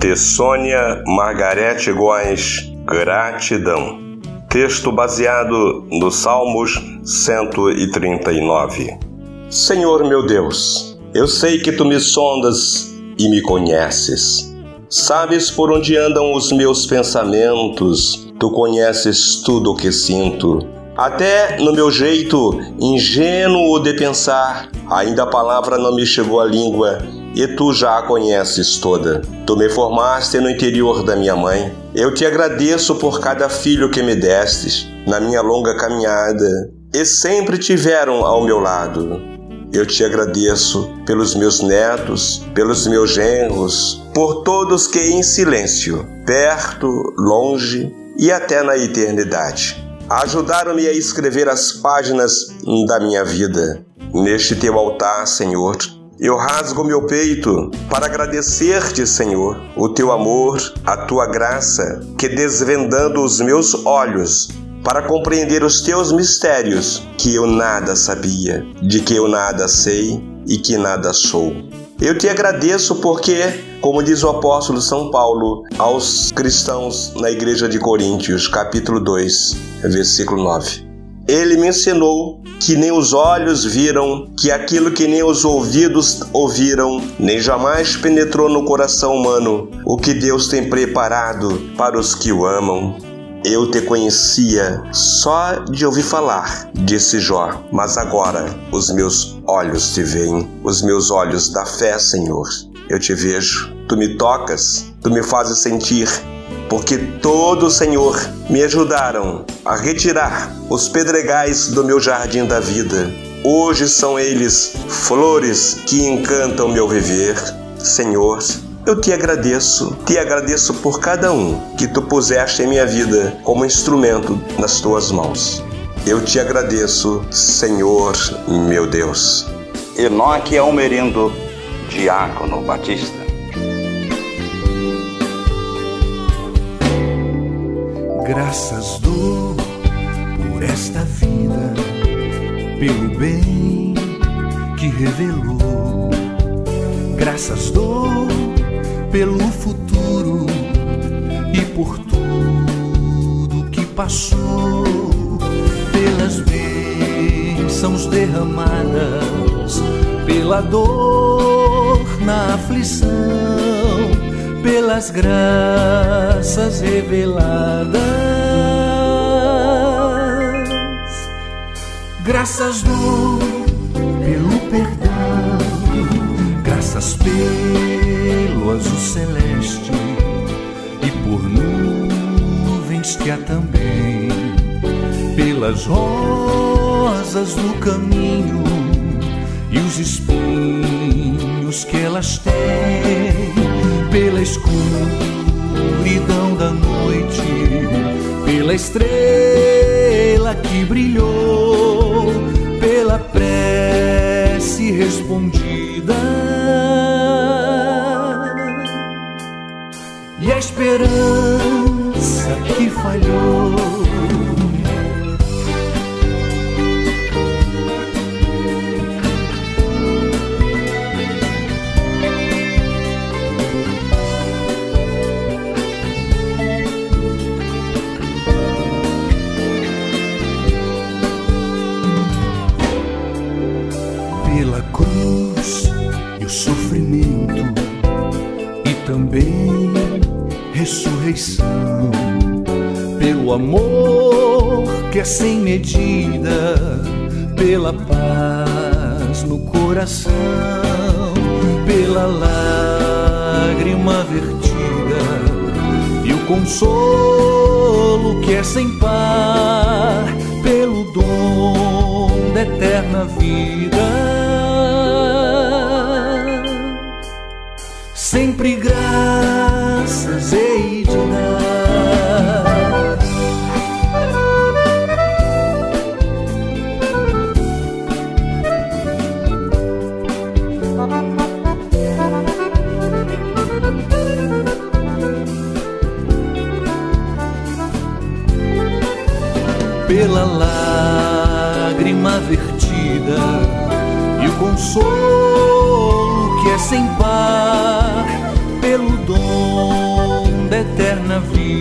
de Sônia Margarete Góes, Gratidão. Texto baseado no Salmos 139. Senhor meu Deus, eu sei que tu me sondas e me conheces. Sabes por onde andam os meus pensamentos, tu conheces tudo o que sinto. Até no meu jeito ingênuo de pensar, ainda a palavra não me chegou à língua e tu já a conheces toda. Tu me formaste no interior da minha mãe. Eu te agradeço por cada filho que me destes na minha longa caminhada e sempre tiveram ao meu lado. Eu te agradeço pelos meus netos, pelos meus genros, por todos que em silêncio, perto, longe e até na eternidade, ajudaram-me a escrever as páginas da minha vida. Neste teu altar, Senhor, eu rasgo meu peito para agradecer-te, Senhor, o teu amor, a tua graça, que desvendando os meus olhos para compreender os teus mistérios, que eu nada sabia, de que eu nada sei e que nada sou. Eu te agradeço porque, como diz o apóstolo São Paulo aos cristãos na igreja de Coríntios, capítulo 2, versículo 9. Ele me ensinou que nem os olhos viram, que aquilo que nem os ouvidos ouviram, nem jamais penetrou no coração humano, o que Deus tem preparado para os que o amam. Eu te conhecia só de ouvir falar, disse Jó, mas agora os meus olhos te veem, os meus olhos da fé, Senhor. Eu te vejo, tu me tocas, tu me fazes sentir porque todos, Senhor, me ajudaram a retirar os pedregais do meu jardim da vida. Hoje são eles flores que encantam meu viver. Senhor, eu te agradeço, te agradeço por cada um que tu puseste em minha vida como instrumento nas tuas mãos. Eu te agradeço, Senhor, meu Deus. Enoque Almerindo, Diácono Batista. Graças dou por esta vida, pelo bem que revelou. Graças dou pelo futuro e por tudo que passou, pelas bênçãos derramadas, pela dor na aflição pelas graças reveladas. Graças dou pelo perdão, graças pelo azul celeste. E por nuvens que há também, pelas rosas do caminho. E os espinhos que elas têm pela escuridão da noite, pela estrela que brilhou, pela prece respondida e a esperança que falhou. Ressurreição, pelo amor que é sem medida, pela paz no coração, pela lágrima vertida e o consolo que é sem par, pelo dom da eterna vida. Sempre graças hei de dar. Pela lágrima vertida e o consolo que é sem par eterna vida.